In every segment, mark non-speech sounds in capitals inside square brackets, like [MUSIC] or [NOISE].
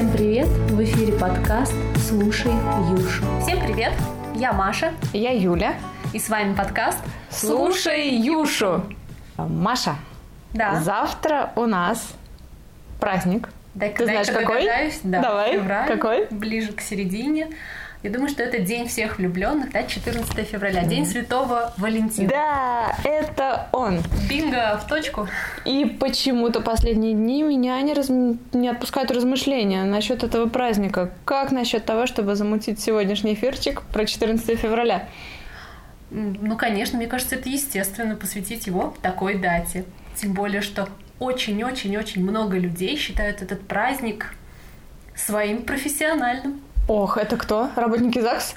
Всем привет! В эфире подкаст «Слушай Юшу». Всем привет! Я Маша. Я Юля. И с вами подкаст «Слушай Юшу». Маша, Да. завтра у нас праздник. Дай-ка, Ты знаешь, какой? Да, Давай, февраль, какой? Ближе к середине. Я думаю, что это день всех влюбленных, да, 14 февраля, день Святого Валентина. Да, это он. Бинго в точку. И почему-то последние дни меня не, раз... не отпускают размышления насчет этого праздника. Как насчет того, чтобы замутить сегодняшний эфирчик про 14 февраля? Ну, конечно, мне кажется, это естественно посвятить его такой дате. Тем более, что очень-очень-очень много людей считают этот праздник своим профессиональным. Ох, это кто? Работники ЗАГС?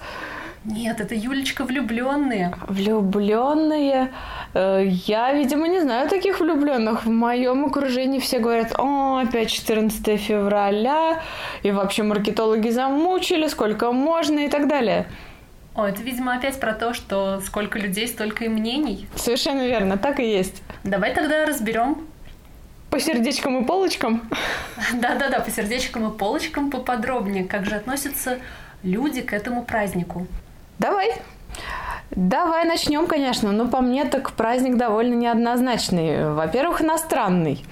Нет, это Юлечка влюбленные. Влюбленные. Э, Я, видимо, не знаю таких влюбленных. В моем окружении все говорят, о, опять 14 февраля, и вообще маркетологи замучили, сколько можно и так далее. О, это, видимо, опять про то, что сколько людей, столько и мнений. Совершенно верно, так и есть. Давай тогда разберем. По сердечкам и полочкам. Да-да-да, по сердечкам и полочкам поподробнее, как же относятся люди к этому празднику. Давай. Давай начнем, конечно. Но по мне так праздник довольно неоднозначный. Во-первых, иностранный.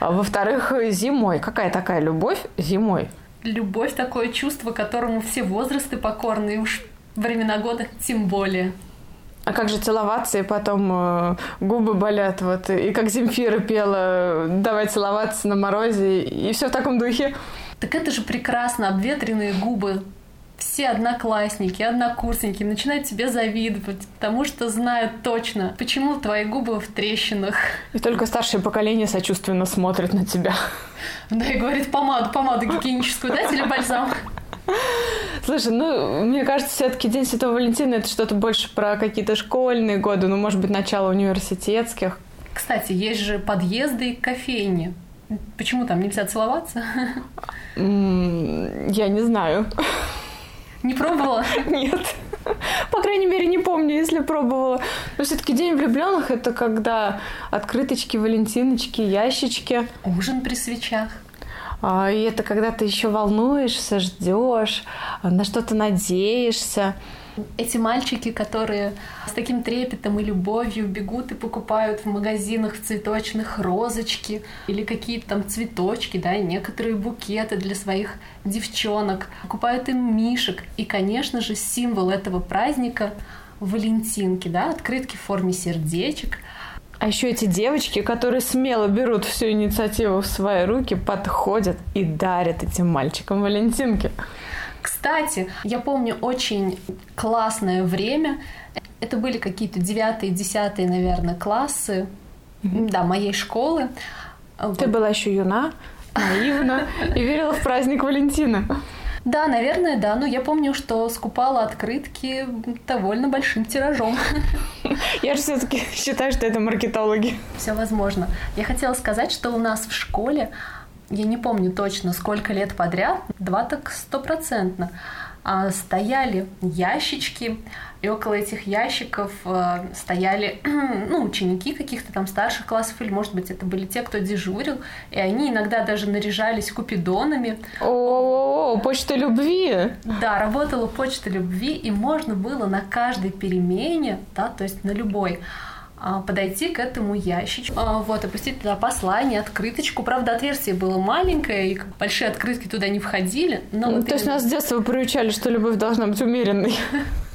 А Во-вторых, зимой. Какая такая любовь зимой? Любовь такое чувство, которому все возрасты покорны, и уж времена года тем более. А как же целоваться, и потом э, губы болят, вот, и как Земфира пела «Давай целоваться на морозе», и все в таком духе. Так это же прекрасно, обветренные губы. Все одноклассники, однокурсники начинают тебе завидовать, потому что знают точно, почему твои губы в трещинах. И только старшее поколение сочувственно смотрит на тебя. Да, и говорит, помаду, помаду гигиеническую дать или бальзам? Слушай, ну, мне кажется, все-таки День Святого Валентина это что-то больше про какие-то школьные годы, ну, может быть, начало университетских. Кстати, есть же подъезды и кофейни. Почему там нельзя целоваться? Я не знаю. Не пробовала? Нет. По крайней мере, не помню, если пробовала. Но все-таки День влюбленных это когда открыточки, валентиночки, ящички. Ужин при свечах. А, И это когда ты еще волнуешься, ждешь, на что-то надеешься. Эти мальчики, которые с таким трепетом и любовью бегут и покупают в магазинах цветочных розочки или какие-то там цветочки, да, и некоторые букеты для своих девчонок, покупают им мишек. И, конечно же, символ этого праздника — валентинки, да, открытки в форме сердечек. А еще эти девочки, которые смело берут всю инициативу в свои руки, подходят и дарят этим мальчикам валентинки. Кстати, я помню очень классное время. Это были какие-то девятые, десятые, наверное, классы, да, моей школы. Ты была еще юна, наивна и верила в праздник Валентина. Да, наверное, да. Но я помню, что скупала открытки довольно большим тиражом. Я же все-таки считаю, что это маркетологи. Все возможно. Я хотела сказать, что у нас в школе, я не помню точно, сколько лет подряд, два так стопроцентно, а, стояли ящички, и около этих ящиков э, стояли [CLEARS THROAT] ну, ученики каких-то там старших классов, или, может быть, это были те, кто дежурил, и они иногда даже наряжались купидонами. О, почта любви. Да, работала почта любви, и можно было на каждой перемене, да, то есть на любой, а, подойти к этому ящичку, а, вот, опустить туда послание, открыточку. Правда, отверстие было маленькое, и большие открытки туда не входили. Но Ну, вот то есть именно- нас с детства приучали, что любовь должна быть умеренной. [LAUGHS]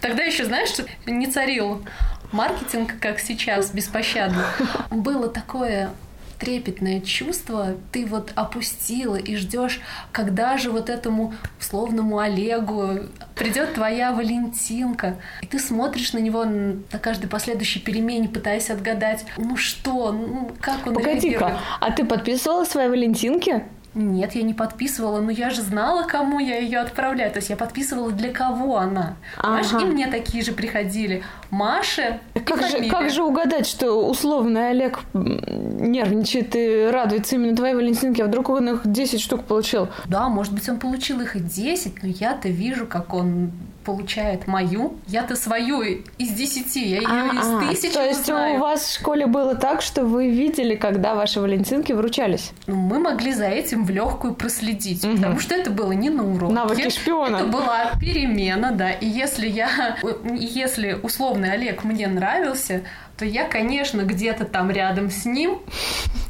Тогда еще, знаешь, что не царил маркетинг, как сейчас, беспощадно. Было такое трепетное чувство, ты вот опустила и ждешь, когда же вот этому условному Олегу придет твоя Валентинка, и ты смотришь на него на каждой последующей перемене, пытаясь отгадать, ну что, ну как он. Погоди-ка, а ты подписывала свои Валентинки? Нет, я не подписывала, но я же знала, кому я ее отправляю. То есть я подписывала, для кого она. Ага. и мне такие же приходили. Маша и Как же, фамилия. как же угадать, что условный Олег нервничает и радуется именно твоей Валентинке, а вдруг он их 10 штук получил? Да, может быть, он получил их и 10, но я-то вижу, как он получает мою, я-то свою из десяти, я ее из А, тысячи То есть узнаю. у вас в школе было так, что вы видели, когда ваши валентинки вручались? Ну, мы могли за этим в легкую проследить, Мгм. потому что это было не на уроке. Навыки шпиона. Это была перемена, да. И если я, [LAUGHS] если условный Олег мне нравился, то я, конечно, где-то там рядом с ним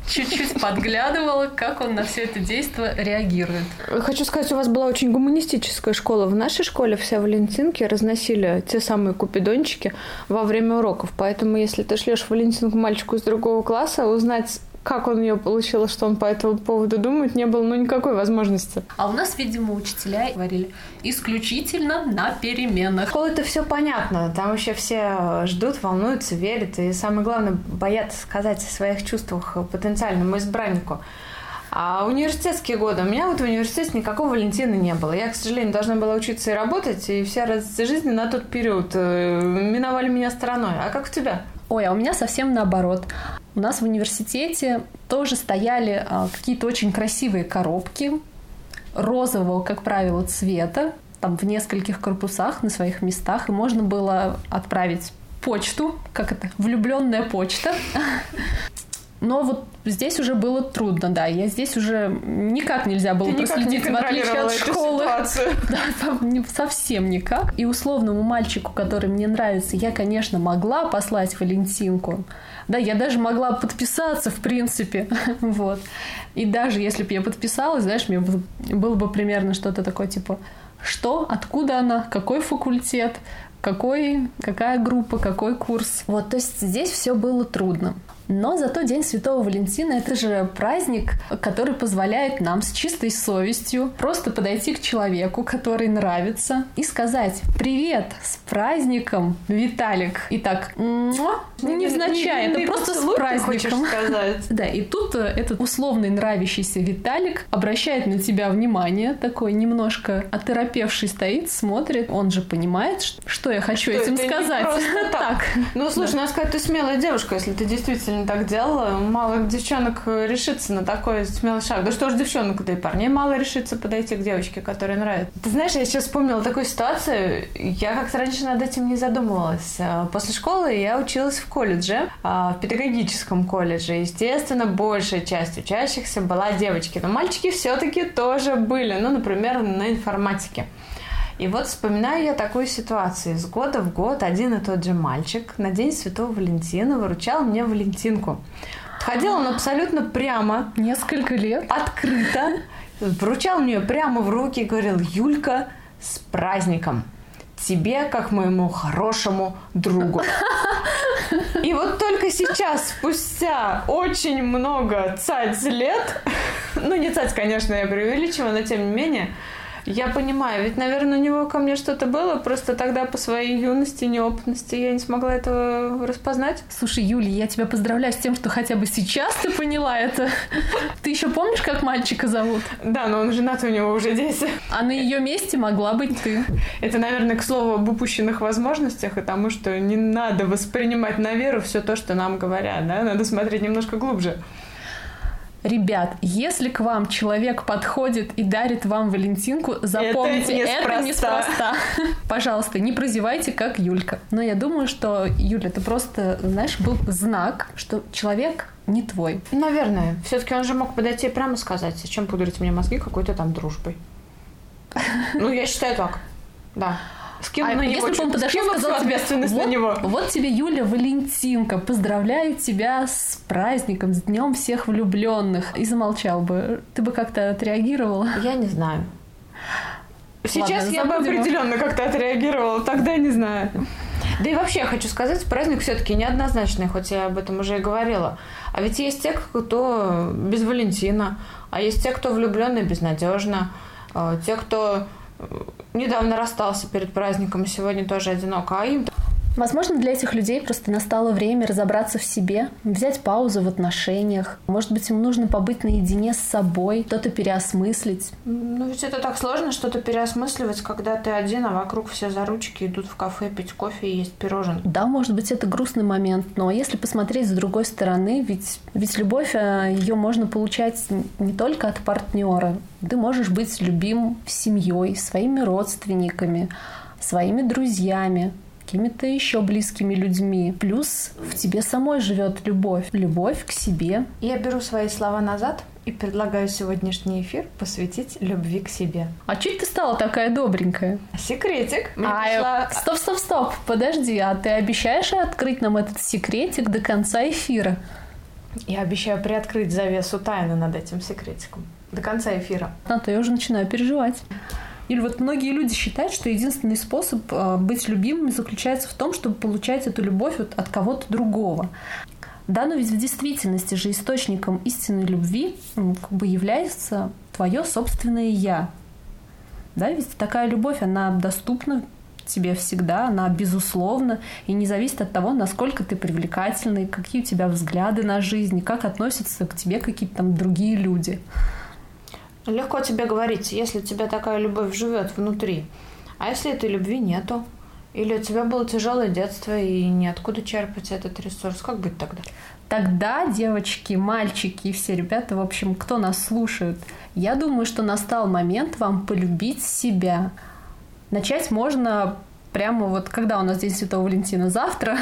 чуть-чуть подглядывала, как он на все это действие реагирует. Хочу сказать, у вас была очень гуманистическая школа. В нашей школе все валентинки разносили те самые купидончики во время уроков. Поэтому, если ты шлешь валентинку мальчику из другого класса, узнать, как он ее получил, что он по этому поводу думает, не было ну никакой возможности. А у нас, видимо, учителя говорили исключительно на переменах. школы это все понятно. Там вообще все ждут, волнуются, верят. И самое главное, боятся сказать о своих чувствах потенциальному избраннику. А университетские годы, у меня вот в университете никакого Валентина не было. Я, к сожалению, должна была учиться и работать, и вся радость жизни на тот период э, миновали меня стороной. А как у тебя? Ой, а у меня совсем наоборот. У нас в университете тоже стояли а, какие-то очень красивые коробки розового, как правило, цвета, там в нескольких корпусах на своих местах, и можно было отправить почту, как это, влюбленная почта. Но вот здесь уже было трудно, да. Я здесь уже никак нельзя было Ты никак не проследить, в отличие от школы. [LAUGHS] Да, совсем никак. И условному мальчику, который мне нравится, я, конечно, могла послать Валентинку. Да, я даже могла подписаться, в принципе. [LAUGHS] Вот. И даже если бы я подписалась, знаешь, мне бы- было бы примерно что-то такое, типа, что, откуда она, какой факультет, какой, какая группа, какой курс. Вот, то есть здесь все было трудно. Но зато День Святого Валентина – это же праздник, который позволяет нам с чистой совестью просто подойти к человеку, который нравится, и сказать «Привет, с праздником, Виталик!» И так «Муа!» ну, невзначай, это просто с праздником. [LAUGHS] Да, и тут э, этот условный нравящийся Виталик обращает на тебя внимание, такой немножко оторопевший стоит, смотрит. Он же понимает, что я хочу Что этим это сказать. просто [LAUGHS] так. Ну, слушай, надо сказать, ты смелая девушка, если ты действительно так делала. Мало девчонок э, решится на такой смелый шаг. Да что ж девчонок, да и парней мало решится подойти к девочке, которая нравится. Ты знаешь, я сейчас вспомнила такую ситуацию. Я как-то раньше над этим не задумывалась. А, После школы я училась в колледже, а, в педагогическом колледже. Естественно, большая часть учащихся была девочки. Но мальчики все-таки тоже были. Ну, например, на информатике. И вот вспоминаю я такую ситуацию. Из года в год один и тот же мальчик на День Святого Валентина выручал мне Валентинку. Ходил он абсолютно прямо, Несколько лет. открыто, вручал мне прямо в руки и говорил, Юлька, с праздником! Тебе, как моему хорошему другу. И вот только сейчас, спустя очень много цать лет, ну не цать, конечно, я преувеличиваю, но тем не менее, я понимаю, ведь, наверное, у него ко мне что-то было, просто тогда по своей юности, неопытности я не смогла этого распознать. Слушай, Юля, я тебя поздравляю с тем, что хотя бы сейчас ты поняла это. Ты еще помнишь, как мальчика зовут? Да, но он женат, у него уже дети. А на ее месте могла быть ты. Это, наверное, к слову об упущенных возможностях и тому, что не надо воспринимать на веру все то, что нам говорят, да? Надо смотреть немножко глубже. Ребят, если к вам человек подходит и дарит вам Валентинку, запомните, это неспроста. неспроста. [LAUGHS] Пожалуйста, не прозевайте, как Юлька. Но я думаю, что, Юля, это просто, знаешь, был знак, что человек не твой. Наверное. Все-таки он же мог подойти и прямо сказать, зачем пудрить мне мозги какой-то там дружбой. Ну, я считаю так. Да. Скинул А на него если бы он подошел и сказал тебе, ответственность вот, на него. вот тебе, Юля, Валентинка, поздравляю тебя с праздником, с днем всех влюбленных. И замолчал бы. Ты бы как-то отреагировала? Я не знаю. Сейчас Ладно, я бы определенно как-то отреагировала, тогда не знаю. Да и вообще, я хочу сказать, праздник все-таки неоднозначный, хоть я об этом уже и говорила. А ведь есть те, кто без Валентина, а есть те, кто влюбленный безнадежно, а, те, кто э, недавно расстался перед праздником и сегодня тоже одинок, а им Возможно, для этих людей просто настало время разобраться в себе, взять паузу в отношениях. Может быть, им нужно побыть наедине с собой, что-то переосмыслить. Ну ведь это так сложно что-то переосмысливать, когда ты один, а вокруг все за ручки идут в кафе пить кофе и есть пироженки. Да, может быть, это грустный момент, но если посмотреть с другой стороны, ведь, ведь любовь, ее можно получать не только от партнера. Ты можешь быть любим семьей, своими родственниками, своими друзьями, какими-то еще близкими людьми. Плюс в тебе самой живет любовь. Любовь к себе. Я беру свои слова назад и предлагаю сегодняшний эфир посвятить любви к себе. А чуть ты стала такая добренькая? Секретик. Мне а, пришла... Стоп, стоп, стоп, подожди, а ты обещаешь открыть нам этот секретик до конца эфира? Я обещаю приоткрыть завесу тайны над этим секретиком до конца эфира. А то я уже начинаю переживать. Или вот многие люди считают, что единственный способ э, быть любимым заключается в том, чтобы получать эту любовь вот от кого-то другого. Да, но ведь в действительности же источником истинной любви как бы является твое собственное я. Да, ведь такая любовь, она доступна тебе всегда, она безусловна и не зависит от того, насколько ты привлекательный, какие у тебя взгляды на жизнь, как относятся к тебе какие-то там другие люди. Легко тебе говорить, если у тебя такая любовь живет внутри. А если этой любви нету? Или у тебя было тяжелое детство и неоткуда черпать этот ресурс? Как быть тогда? Тогда девочки, мальчики и все ребята, в общем, кто нас слушает, я думаю, что настал момент вам полюбить себя. Начать можно прямо вот, когда у нас День Святого Валентина завтра.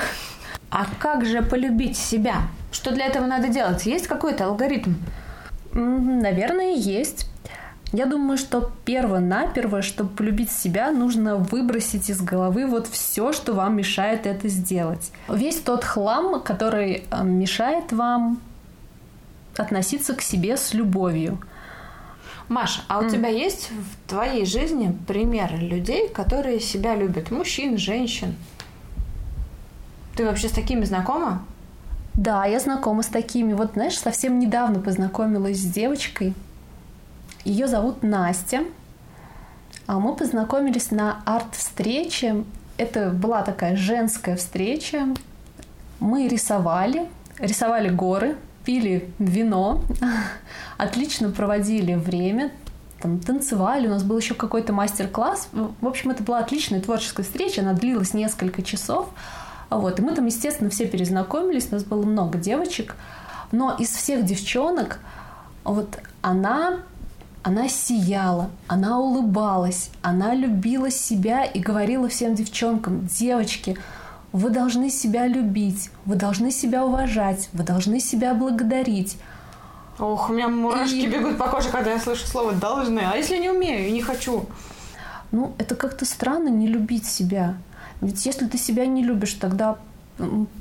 А как же полюбить себя? Что для этого надо делать? Есть какой-то алгоритм? Наверное, есть. Я думаю, что перво-наперво, чтобы полюбить себя, нужно выбросить из головы вот все, что вам мешает это сделать. Весь тот хлам, который э, мешает вам относиться к себе с любовью. Маша, а у mm. тебя есть в твоей жизни примеры людей, которые себя любят? Мужчин, женщин? Ты вообще с такими знакома? Да, я знакома с такими. Вот, знаешь, совсем недавно познакомилась с девочкой, ее зовут Настя. А мы познакомились на арт-встрече. Это была такая женская встреча. Мы рисовали, рисовали горы, пили вино, [LAUGHS] отлично проводили время, там, танцевали, у нас был еще какой-то мастер-класс. В общем, это была отличная творческая встреча, она длилась несколько часов. Вот, и мы там, естественно, все перезнакомились, у нас было много девочек, но из всех девчонок вот она она сияла, она улыбалась, она любила себя и говорила всем девчонкам, девочки, вы должны себя любить, вы должны себя уважать, вы должны себя благодарить. Ох, у меня мурашки и... бегут по коже, когда я слышу слово «должны». А если не умею и не хочу? Ну, это как-то странно не любить себя. Ведь если ты себя не любишь, тогда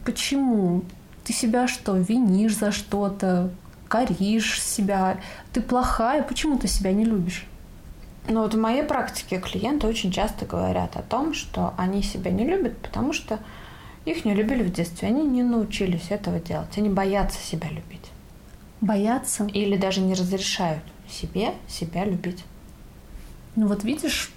почему? Ты себя что, винишь за что-то? Коришь себя, ты плохая, почему ты себя не любишь? Ну вот в моей практике клиенты очень часто говорят о том, что они себя не любят, потому что их не любили в детстве, они не научились этого делать, они боятся себя любить. Боятся? Или даже не разрешают себе себя любить. Ну вот видишь,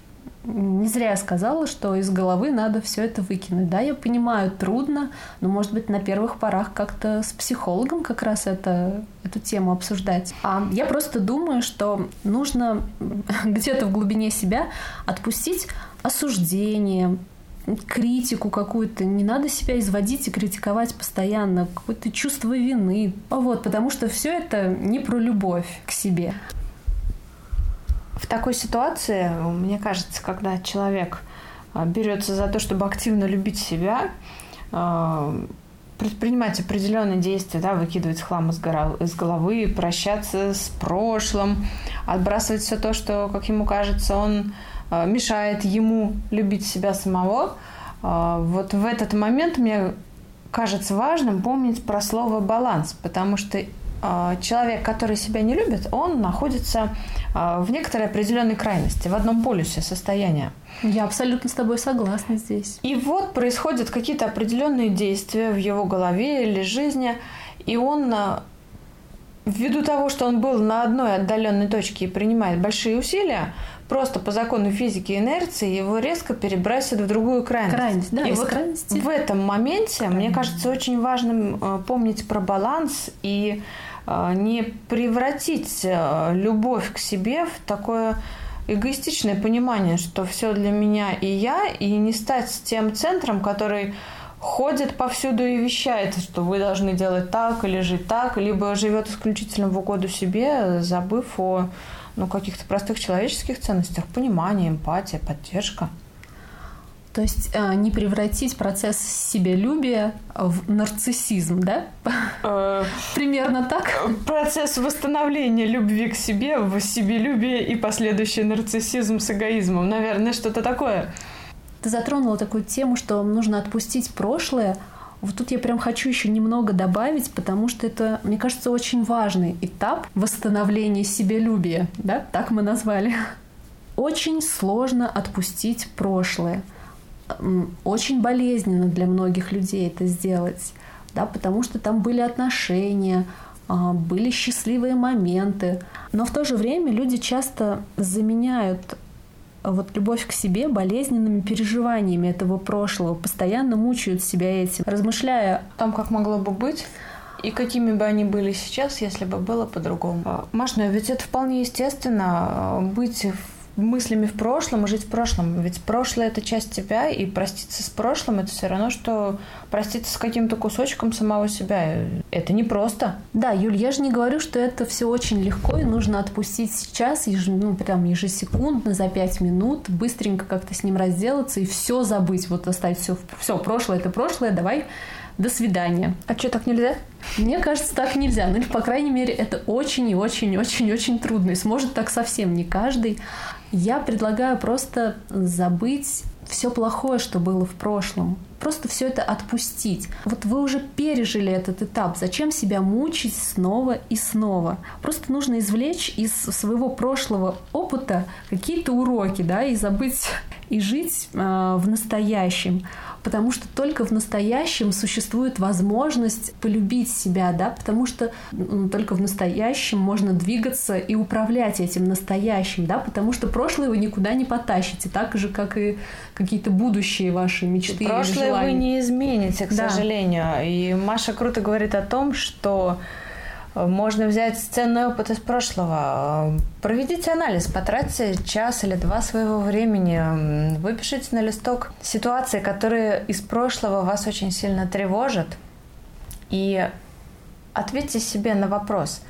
не зря я сказала, что из головы надо все это выкинуть. Да, я понимаю, трудно, но, может быть, на первых порах как-то с психологом как раз это, эту тему обсуждать. А я просто думаю, что нужно [LAUGHS] где-то в глубине себя отпустить осуждение, критику какую-то. Не надо себя изводить и критиковать постоянно. Какое-то чувство вины. Вот, потому что все это не про любовь к себе. В такой ситуации, мне кажется, когда человек а, берется за то, чтобы активно любить себя, а, предпринимать определенные действия, да, выкидывать хлам из, гора, из головы, прощаться с прошлым, отбрасывать все то, что, как ему кажется, он а, мешает ему любить себя самого. Вот в этот момент мне кажется важным помнить про слово баланс, потому что человек, который себя не любит, он находится а, в некоторой определенной крайности, в одном полюсе состояния. Я абсолютно с тобой согласна здесь. И вот происходят какие-то определенные действия в его голове или жизни, и он а, ввиду того, что он был на одной отдаленной точке и принимает большие усилия, просто по закону физики и инерции его резко перебрасывает в другую крайность. Крайность, да, и вот крайности. в этом моменте, крайность. мне кажется, очень важным помнить про баланс и не превратить а, любовь к себе в такое эгоистичное понимание, что все для меня и я, и не стать тем центром, который ходит повсюду и вещает, что вы должны делать так или жить так, либо живет исключительно в угоду себе, забыв о ну, каких-то простых человеческих ценностях, понимание, эмпатия, поддержка. То есть э, не превратить процесс себялюбия в нарциссизм, да? Э, Примерно так? Процесс восстановления любви к себе в себелюбие и последующий нарциссизм с эгоизмом. Наверное, что-то такое. Ты затронула такую тему, что нужно отпустить прошлое. Вот тут я прям хочу еще немного добавить, потому что это, мне кажется, очень важный этап восстановления себялюбия, да, так мы назвали. Очень сложно отпустить прошлое – очень болезненно для многих людей это сделать, да, потому что там были отношения, а, были счастливые моменты. Но в то же время люди часто заменяют вот любовь к себе болезненными переживаниями этого прошлого, постоянно мучают себя этим, размышляя о том, как могло бы быть, и какими бы они были сейчас, если бы было по-другому. А, Маш, ну ведь это вполне естественно а, быть мыслями в прошлом и жить в прошлом. Ведь прошлое это часть тебя, и проститься с прошлым это все равно, что проститься с каким-то кусочком самого себя. Это непросто. Да, Юль, я же не говорю, что это все очень легко, и нужно отпустить сейчас, еж, ну, прям ежесекундно, за пять минут, быстренько как-то с ним разделаться и все забыть, вот оставить все, все, прошлое это прошлое, давай до свидания. А что, так нельзя? Мне кажется, так нельзя. Ну или, по крайней мере, это очень и очень очень очень трудно. И сможет так совсем не каждый. Я предлагаю просто забыть все плохое, что было в прошлом. Просто все это отпустить. Вот вы уже пережили этот этап. Зачем себя мучить снова и снова? Просто нужно извлечь из своего прошлого опыта какие-то уроки, да, и забыть и жить э, в настоящем потому что только в настоящем существует возможность полюбить себя, да, потому что ну, только в настоящем можно двигаться и управлять этим настоящим, да, потому что прошлое вы никуда не потащите, так же, как и какие-то будущие ваши мечты Прошлое или желания. вы не измените, к да. сожалению. И Маша круто говорит о том, что можно взять ценный опыт из прошлого. Проведите анализ, потратьте час или два своего времени, выпишите на листок ситуации, которые из прошлого вас очень сильно тревожат, и ответьте себе на вопрос,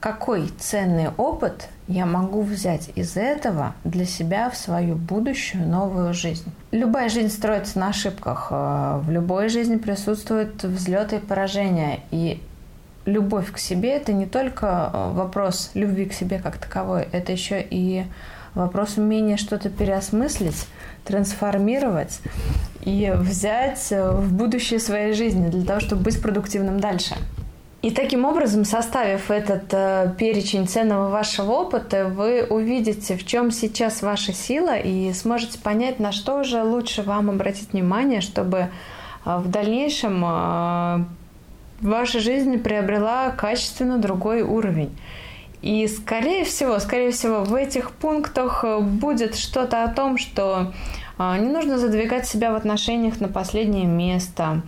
какой ценный опыт я могу взять из этого для себя в свою будущую новую жизнь. Любая жизнь строится на ошибках. В любой жизни присутствуют взлеты и поражения. И любовь к себе это не только э, вопрос любви к себе как таковой, это еще и вопрос умения что-то переосмыслить, трансформировать и взять э, в будущее своей жизни для того, чтобы быть продуктивным дальше. И таким образом, составив этот э, перечень ценного вашего опыта, вы увидите, в чем сейчас ваша сила, и сможете понять, на что же лучше вам обратить внимание, чтобы э, в дальнейшем э, ваша жизнь приобрела качественно другой уровень. И скорее всего, скорее всего, в этих пунктах э, будет что-то о том, что а, не нужно задвигать себя в отношениях на последнее место,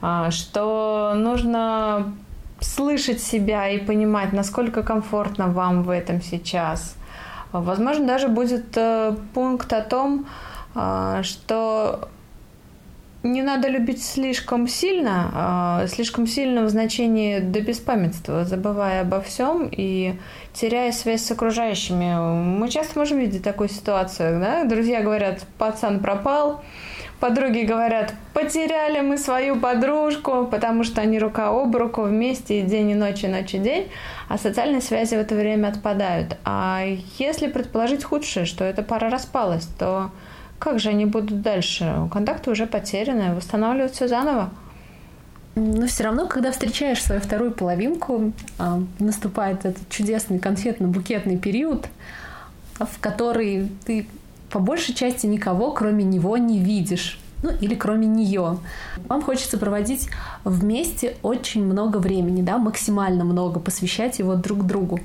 а, что нужно слышать себя и понимать, насколько комфортно вам в этом сейчас. Возможно, даже будет э, пункт о том, а, что не надо любить слишком сильно, а слишком сильно в значении до беспамятства, забывая обо всем и теряя связь с окружающими. Мы часто можем видеть такую ситуацию, да? Друзья говорят, пацан пропал, подруги говорят, потеряли мы свою подружку, потому что они рука об руку вместе и день и ночь, и ночь и день, а социальные связи в это время отпадают. А если предположить худшее, что эта пара распалась, то как же они будут дальше? Контакты уже потеряны, восстанавливать все заново. Но все равно, когда встречаешь свою вторую половинку, а, наступает этот чудесный конфетно-букетный период, в который ты по большей части никого, кроме него, не видишь. Ну, или кроме нее. Вам хочется проводить вместе очень много времени, да, максимально много, посвящать его друг другу.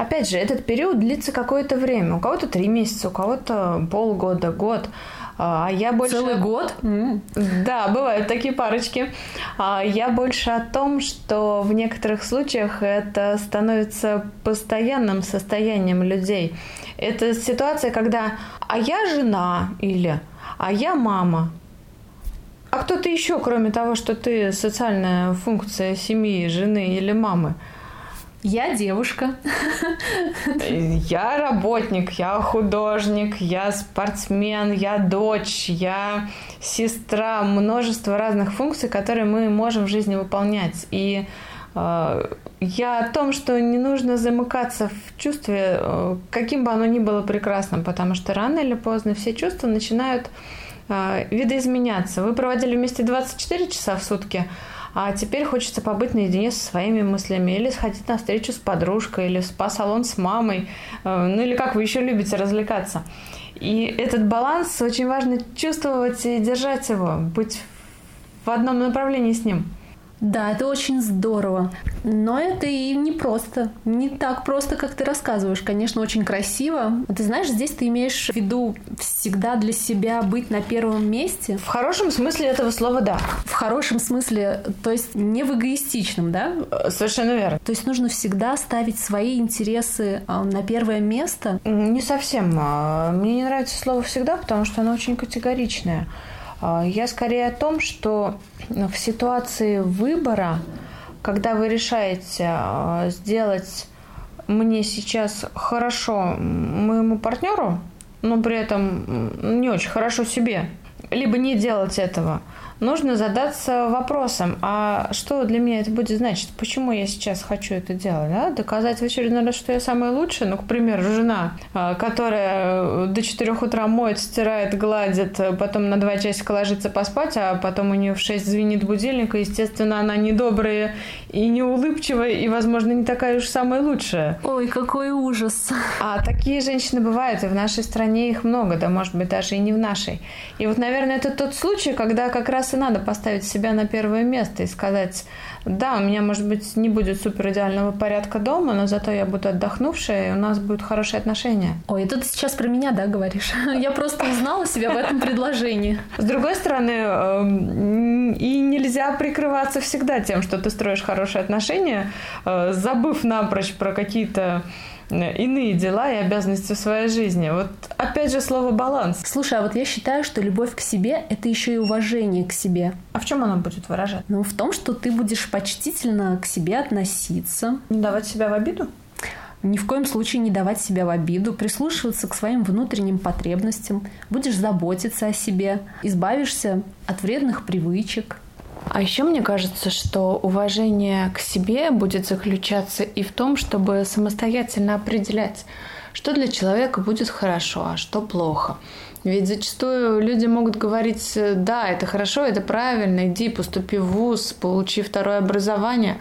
Опять же, этот период длится какое-то время. У кого-то три месяца, у кого-то полгода, год. А я больше... Целый год? Да, бывают такие парочки. А я больше о том, что в некоторых случаях это становится постоянным состоянием людей. Это ситуация, когда «а я жена» или «а я мама». А кто ты еще, кроме того, что ты социальная функция семьи, жены или мамы? Я девушка. Я работник, я художник, я спортсмен, я дочь, я сестра. Множество разных функций, которые мы можем в жизни выполнять. И э, я о том, что не нужно замыкаться в чувстве, э, каким бы оно ни было прекрасным, потому что рано или поздно все чувства начинают э, видоизменяться. Вы проводили вместе 24 часа в сутки, а теперь хочется побыть наедине со своими мыслями, или сходить на встречу с подружкой, или в спа-салон с мамой, э, ну или как вы еще любите развлекаться. И этот баланс очень важно чувствовать и держать его, быть в одном направлении с ним. Да, это очень здорово. Но это и не просто. Не так просто, как ты рассказываешь. Конечно, очень красиво. Ты знаешь, здесь ты имеешь в виду всегда для себя быть на первом месте. В хорошем смысле этого слова «да». В хорошем смысле, то есть не в эгоистичном, да? Совершенно верно. То есть нужно всегда ставить свои интересы а, на первое место? Не совсем. А, мне не нравится слово «всегда», потому что оно очень категоричное. А, я скорее о том, что в ситуации выбора, когда вы решаете а, сделать мне сейчас хорошо моему партнеру, но при этом не очень хорошо себе, либо не делать этого – нужно задаться вопросом, а что для меня это будет значить? Почему я сейчас хочу это делать? Да? Доказать в очередной раз, что я самая лучшая? Ну, к примеру, жена, а, которая до 4 утра моет, стирает, гладит, потом на 2 часика ложится поспать, а потом у нее в 6 звенит будильник, и, естественно, она недобрая и неулыбчивая, и, возможно, не такая уж самая лучшая. Ой, какой ужас. А такие женщины бывают, и в нашей стране их много, да, может быть, даже и не в нашей. И вот, наверное, это тот случай, когда как раз и надо поставить себя на первое место и сказать, да, у меня, может быть, не будет супер идеального порядка дома, но зато я буду отдохнувшая, и у нас будут хорошие отношения. Ой, это ты сейчас про меня, да, говоришь? [LAUGHS] Я просто узнала себя в этом предложении. С другой стороны, эм, и нельзя прикрываться всегда тем, что ты строишь хорошие отношения, э, забыв напрочь про какие-то иные дела и обязанности в своей жизни. Вот опять же слово баланс. Слушай, а вот я считаю, что любовь к себе – это еще и уважение к себе. А в чем она будет выражать? Ну, в том, что ты будешь почтительно к себе относиться. Не давать себя в обиду? Ни в коем случае не давать себя в обиду, прислушиваться к своим внутренним потребностям, будешь заботиться о себе, избавишься от вредных привычек, а еще мне кажется, что уважение к себе будет заключаться и в том, чтобы самостоятельно определять, что для человека будет хорошо, а что плохо. Ведь зачастую люди могут говорить, да, это хорошо, это правильно, иди, поступи в ВУЗ, получи второе образование.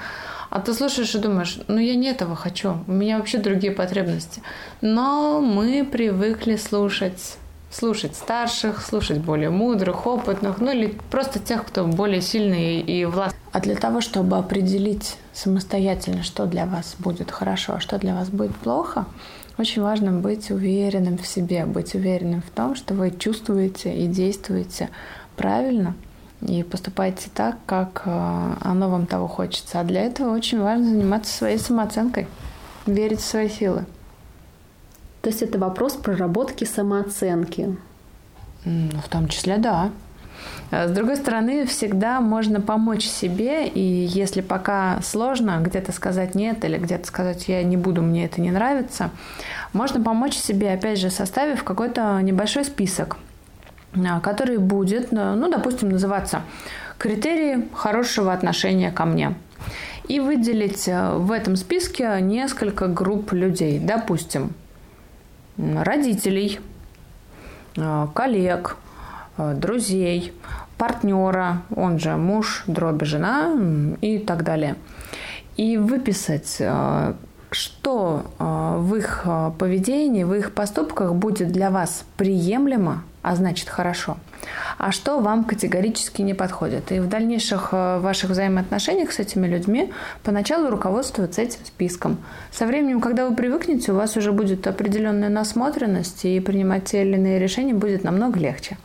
А ты слушаешь и думаешь, ну я не этого хочу, у меня вообще другие потребности. Но мы привыкли слушать слушать старших, слушать более мудрых, опытных, ну или просто тех, кто более сильный и властный. А для того, чтобы определить самостоятельно, что для вас будет хорошо, а что для вас будет плохо, очень важно быть уверенным в себе, быть уверенным в том, что вы чувствуете и действуете правильно и поступаете так, как э, оно вам того хочется. А для этого очень важно заниматься своей самооценкой, верить в свои силы. То есть это вопрос проработки самооценки. Ну, в том числе, да. А с другой стороны, всегда можно помочь себе, и если пока сложно где-то сказать нет или где-то сказать я не буду, мне это не нравится, можно помочь себе, опять же, составив какой-то небольшой список, а, который будет, ну, ну, допустим, называться «Критерии хорошего отношения ко мне» и выделить э, в этом списке несколько групп людей. Допустим, родителей, э, коллег, э, друзей, партнера, он же муж, дроби жена и так далее. И выписать, э, что в их поведении, в их поступках будет для вас приемлемо, а значит хорошо – а что вам категорически не подходит. И в дальнейших э, ваших взаимоотношениях с этими людьми поначалу руководствоваться этим списком. Со временем, когда вы привыкнете, у вас уже будет определенная насмотренность, и принимать те или иные решения будет намного легче.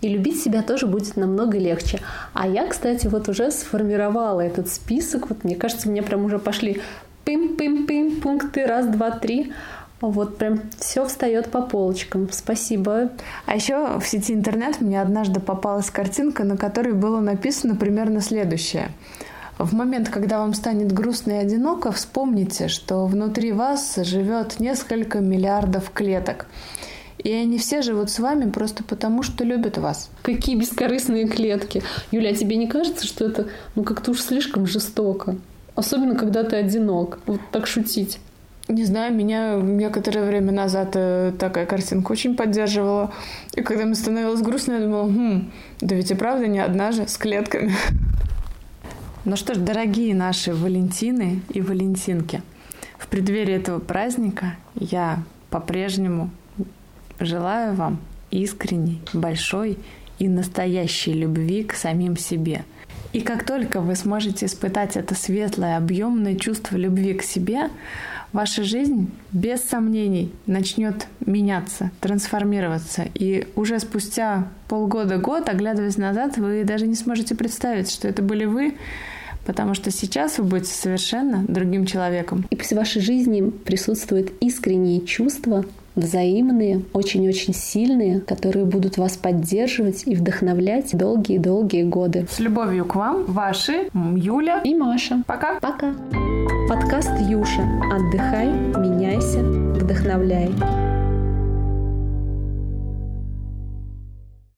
И любить себя тоже будет намного легче. А я, кстати, вот уже сформировала этот список. Вот мне кажется, мне прям уже пошли пым-пым-пым пункты раз, два, три. Вот прям все встает по полочкам. Спасибо. А еще в сети интернет мне однажды попалась картинка, на которой было написано примерно следующее. В момент, когда вам станет грустно и одиноко, вспомните, что внутри вас живет несколько миллиардов клеток. И они все живут с вами просто потому, что любят вас. Какие бескорыстные клетки. Юля, а тебе не кажется, что это ну как-то уж слишком жестоко? Особенно, когда ты одинок. Вот так шутить. Не знаю, меня некоторое время назад э, такая картинка очень поддерживала. И когда мне становилось грустно, я думала, хм, да ведь и правда не одна же, с клетками. Ну что ж, дорогие наши Валентины и Валентинки, в преддверии этого праздника я по-прежнему желаю вам искренней, большой и настоящей любви к самим себе. И как только вы сможете испытать это светлое, объемное чувство любви к себе, ваша жизнь без сомнений начнет меняться, трансформироваться. И уже спустя полгода-год, оглядываясь назад, вы даже не сможете представить, что это были вы, потому что сейчас вы будете совершенно другим человеком. И пусть в вашей жизни присутствуют искренние чувства, взаимные, очень-очень сильные, которые будут вас поддерживать и вдохновлять долгие-долгие годы. С любовью к вам, ваши Юля и Маша. Пока. Пока. Подкаст Юша. Отдыхай, меняйся, вдохновляй.